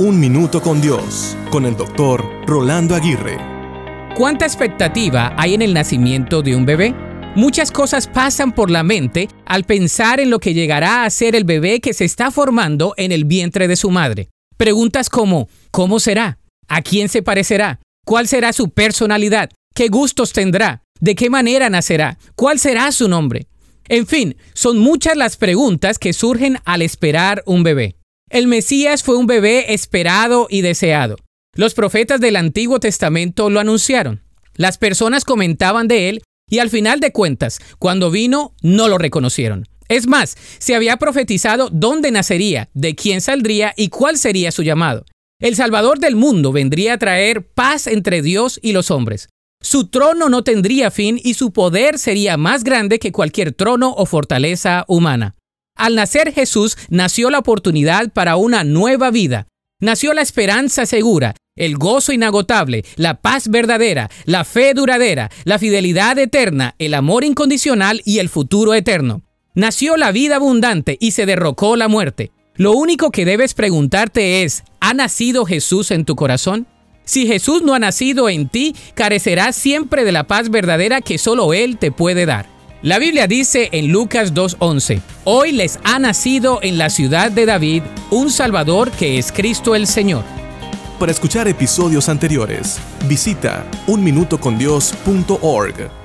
Un Minuto con Dios, con el doctor Rolando Aguirre. ¿Cuánta expectativa hay en el nacimiento de un bebé? Muchas cosas pasan por la mente al pensar en lo que llegará a ser el bebé que se está formando en el vientre de su madre. Preguntas como, ¿cómo será? ¿A quién se parecerá? ¿Cuál será su personalidad? ¿Qué gustos tendrá? ¿De qué manera nacerá? ¿Cuál será su nombre? En fin, son muchas las preguntas que surgen al esperar un bebé. El Mesías fue un bebé esperado y deseado. Los profetas del Antiguo Testamento lo anunciaron. Las personas comentaban de él y al final de cuentas, cuando vino, no lo reconocieron. Es más, se había profetizado dónde nacería, de quién saldría y cuál sería su llamado. El Salvador del mundo vendría a traer paz entre Dios y los hombres. Su trono no tendría fin y su poder sería más grande que cualquier trono o fortaleza humana. Al nacer Jesús nació la oportunidad para una nueva vida. Nació la esperanza segura, el gozo inagotable, la paz verdadera, la fe duradera, la fidelidad eterna, el amor incondicional y el futuro eterno. Nació la vida abundante y se derrocó la muerte. Lo único que debes preguntarte es, ¿ha nacido Jesús en tu corazón? Si Jesús no ha nacido en ti, carecerás siempre de la paz verdadera que solo Él te puede dar. La Biblia dice en Lucas 2.11, Hoy les ha nacido en la ciudad de David un Salvador que es Cristo el Señor. Para escuchar episodios anteriores, visita unminutocondios.org.